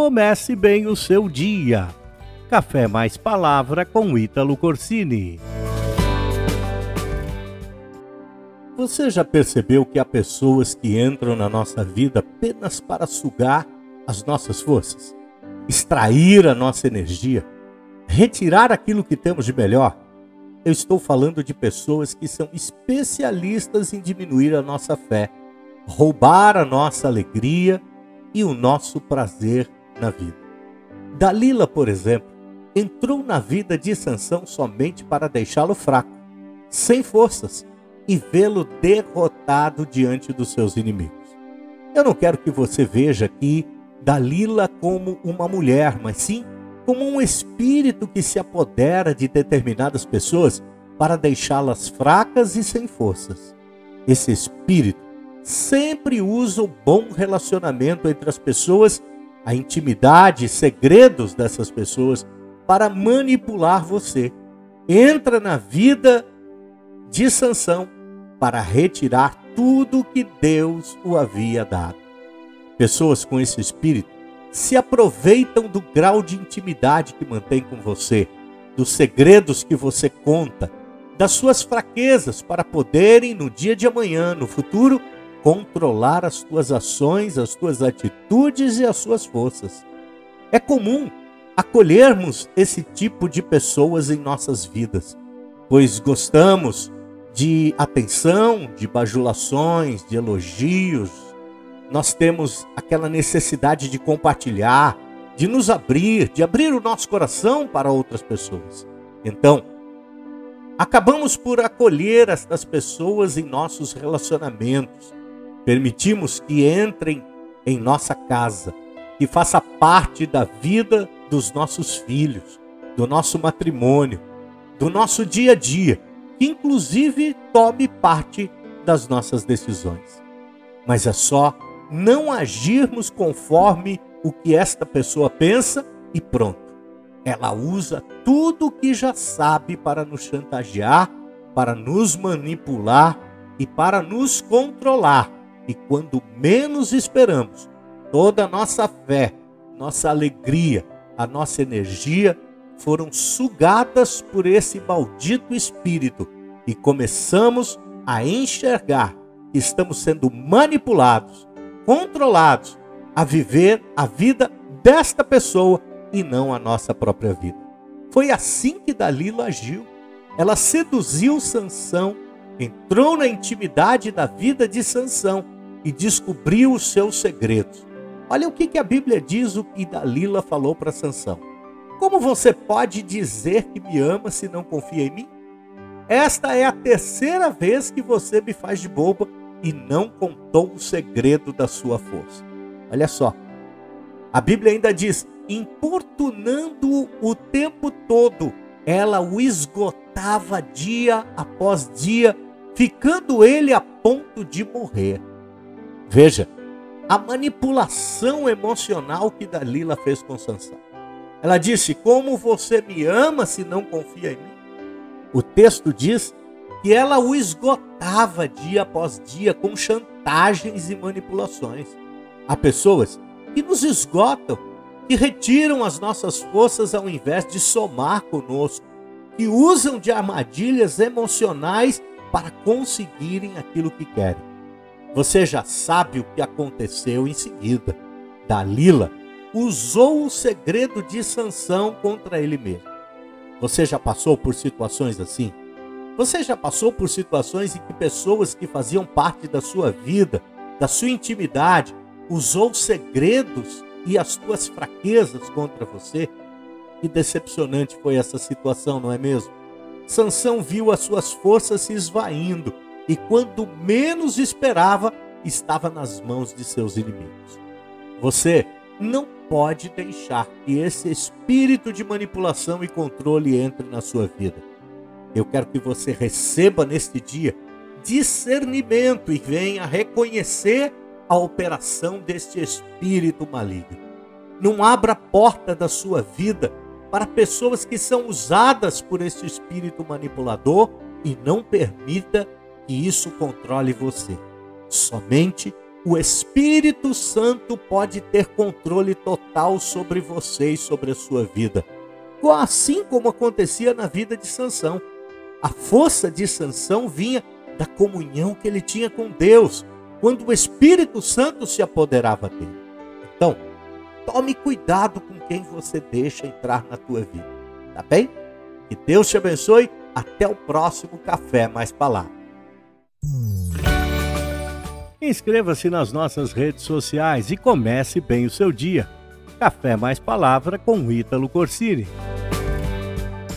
comece bem o seu dia. Café mais palavra com Ítalo Corsini. Você já percebeu que há pessoas que entram na nossa vida apenas para sugar as nossas forças, extrair a nossa energia, retirar aquilo que temos de melhor? Eu estou falando de pessoas que são especialistas em diminuir a nossa fé, roubar a nossa alegria e o nosso prazer na vida. Dalila, por exemplo, entrou na vida de Sansão somente para deixá-lo fraco, sem forças e vê-lo derrotado diante dos seus inimigos. Eu não quero que você veja aqui Dalila como uma mulher, mas sim como um espírito que se apodera de determinadas pessoas para deixá-las fracas e sem forças. Esse espírito sempre usa o bom relacionamento entre as pessoas, a intimidade segredos dessas pessoas para manipular você. Entra na vida de Sansão para retirar tudo que Deus o havia dado. Pessoas com esse espírito se aproveitam do grau de intimidade que mantém com você, dos segredos que você conta, das suas fraquezas para poderem no dia de amanhã, no futuro, controlar as tuas ações, as tuas atitudes e as suas forças. É comum acolhermos esse tipo de pessoas em nossas vidas, pois gostamos de atenção, de bajulações, de elogios. Nós temos aquela necessidade de compartilhar, de nos abrir, de abrir o nosso coração para outras pessoas. Então, acabamos por acolher estas pessoas em nossos relacionamentos. Permitimos que entrem em nossa casa, que faça parte da vida dos nossos filhos, do nosso matrimônio, do nosso dia a dia inclusive tome parte das nossas decisões. Mas é só não agirmos conforme o que esta pessoa pensa e pronto. Ela usa tudo o que já sabe para nos chantagear, para nos manipular e para nos controlar. E quando menos esperamos, toda a nossa fé, nossa alegria, a nossa energia foram sugadas por esse maldito espírito e começamos a enxergar que estamos sendo manipulados, controlados a viver a vida desta pessoa e não a nossa própria vida. Foi assim que Dalila agiu. Ela seduziu Sansão, entrou na intimidade da vida de Sansão e descobriu os seus segredos. Olha o que, que a Bíblia diz o que Dalila falou para Sansão. Como você pode dizer que me ama se não confia em mim? Esta é a terceira vez que você me faz de boba e não contou o segredo da sua força. Olha só. A Bíblia ainda diz: importunando o tempo todo, ela o esgotava dia após dia, ficando ele a ponto de morrer. Veja, a manipulação emocional que Dalila fez com Sansão. Ela disse: Como você me ama se não confia em mim? O texto diz que ela o esgotava dia após dia com chantagens e manipulações. Há pessoas que nos esgotam, que retiram as nossas forças ao invés de somar conosco, que usam de armadilhas emocionais para conseguirem aquilo que querem. Você já sabe o que aconteceu em seguida. Dalila usou o segredo de Sansão contra ele mesmo. Você já passou por situações assim? Você já passou por situações em que pessoas que faziam parte da sua vida, da sua intimidade, usou segredos e as suas fraquezas contra você? Que decepcionante foi essa situação, não é mesmo? Sansão viu as suas forças se esvaindo e quando menos esperava, estava nas mãos de seus inimigos. Você não pode deixar que esse espírito de manipulação e controle entre na sua vida. Eu quero que você receba neste dia discernimento e venha reconhecer a operação deste espírito maligno. Não abra a porta da sua vida para pessoas que são usadas por esse espírito manipulador e não permita que isso controle você. Somente o Espírito Santo pode ter controle total sobre você e sobre a sua vida. Assim como acontecia na vida de Sansão. A força de Sansão vinha da comunhão que ele tinha com Deus, quando o Espírito Santo se apoderava dele. Então, tome cuidado com quem você deixa entrar na tua vida, tá bem? Que Deus te abençoe. Até o próximo Café Mais Palavra. Inscreva-se nas nossas redes sociais e comece bem o seu dia. Café Mais Palavra com Ítalo Corsini.